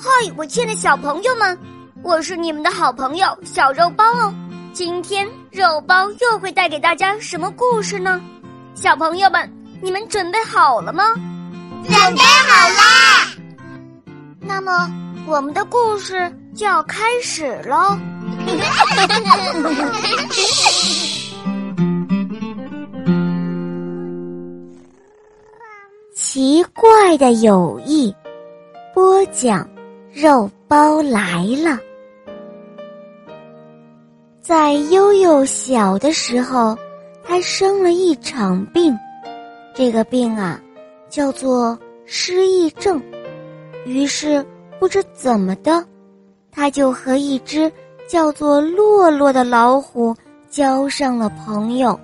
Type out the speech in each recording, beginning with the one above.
嗨，我亲爱的小朋友们，我是你们的好朋友小肉包哦。今天肉包又会带给大家什么故事呢？小朋友们，你们准备好了吗？准备好啦！那么，我们的故事就要开始喽。奇怪的友谊，播讲。肉包来了。在悠悠小的时候，他生了一场病，这个病啊，叫做失忆症。于是不知怎么的，他就和一只叫做洛洛的老虎交上了朋友。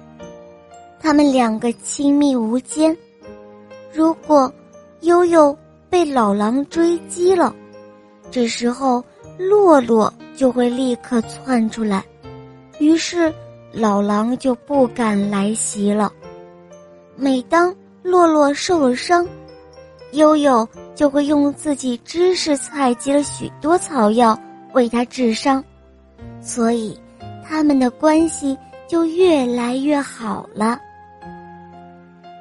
他们两个亲密无间。如果悠悠被老狼追击了，这时候，洛洛就会立刻窜出来，于是老狼就不敢来袭了。每当洛洛受了伤，悠悠就会用自己知识采集了许多草药为他治伤，所以他们的关系就越来越好了。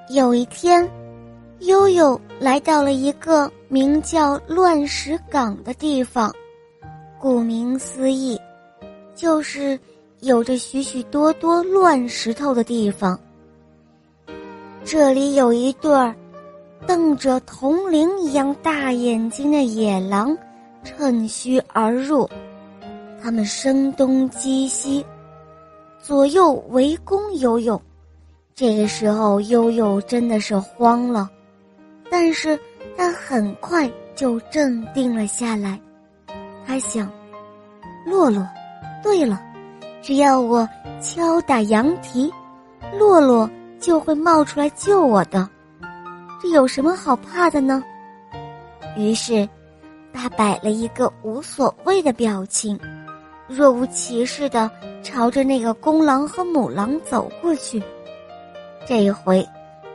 有一天。悠悠来到了一个名叫乱石岗的地方，顾名思义，就是有着许许多多乱石头的地方。这里有一对儿瞪着铜铃一样大眼睛的野狼，趁虚而入，他们声东击西，左右围攻悠悠。这个时候，悠悠真的是慌了。但是他很快就镇定了下来，他想：“洛洛，对了，只要我敲打羊蹄，洛洛就会冒出来救我的，这有什么好怕的呢？”于是，他摆了一个无所谓的表情，若无其事的朝着那个公狼和母狼走过去。这一回，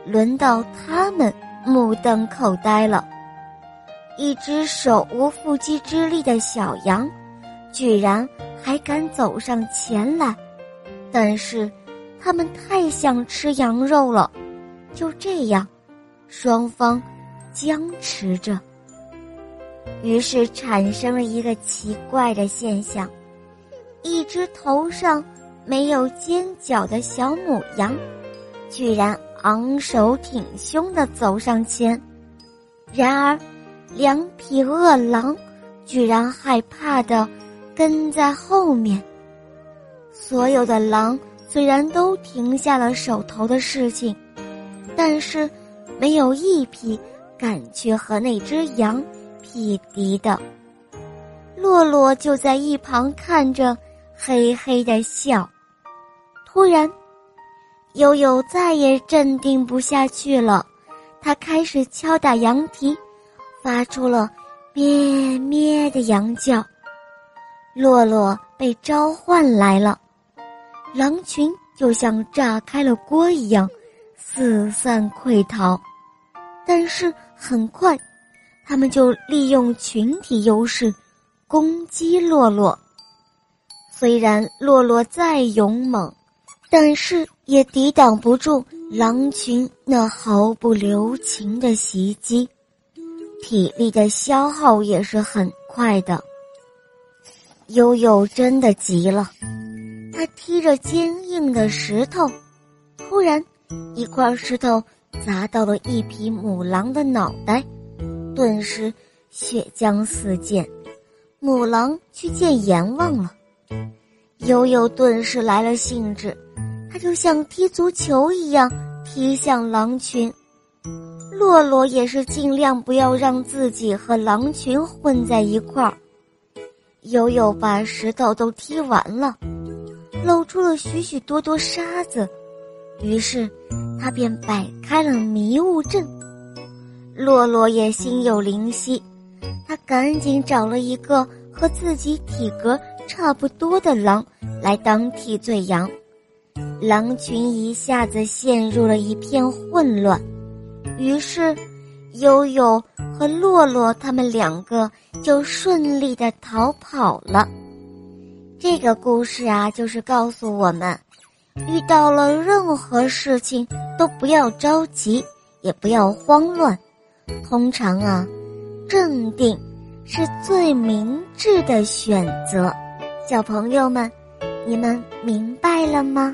轮到他们。目瞪口呆了，一只手无缚鸡之力的小羊，居然还敢走上前来。但是，他们太想吃羊肉了，就这样，双方僵持着。于是产生了一个奇怪的现象：一只头上没有尖角的小母羊，居然。昂首挺胸的走上前，然而，两匹恶狼居然害怕的跟在后面。所有的狼虽然都停下了手头的事情，但是没有一匹敢去和那只羊匹敌的。洛洛就在一旁看着，嘿嘿的笑。突然。悠悠再也镇定不下去了，他开始敲打羊蹄，发出了咩咩的羊叫。洛洛被召唤来了，狼群就像炸开了锅一样，四散溃逃。但是很快，他们就利用群体优势攻击洛洛。虽然洛洛再勇猛，但是。也抵挡不住狼群那毫不留情的袭击，体力的消耗也是很快的。悠悠真的急了，他踢着坚硬的石头，突然，一块石头砸到了一匹母狼的脑袋，顿时血浆四溅，母狼去见阎王了。悠悠顿时来了兴致。他就像踢足球一样踢向狼群，洛洛也是尽量不要让自己和狼群混在一块儿。悠悠把石头都踢完了，露出了许许多多沙子，于是他便摆开了迷雾阵。洛洛也心有灵犀，他赶紧找了一个和自己体格差不多的狼来当替罪羊。狼群一下子陷入了一片混乱，于是，悠悠和洛洛他们两个就顺利的逃跑了。这个故事啊，就是告诉我们，遇到了任何事情都不要着急，也不要慌乱。通常啊，镇定是最明智的选择。小朋友们，你们明白了吗？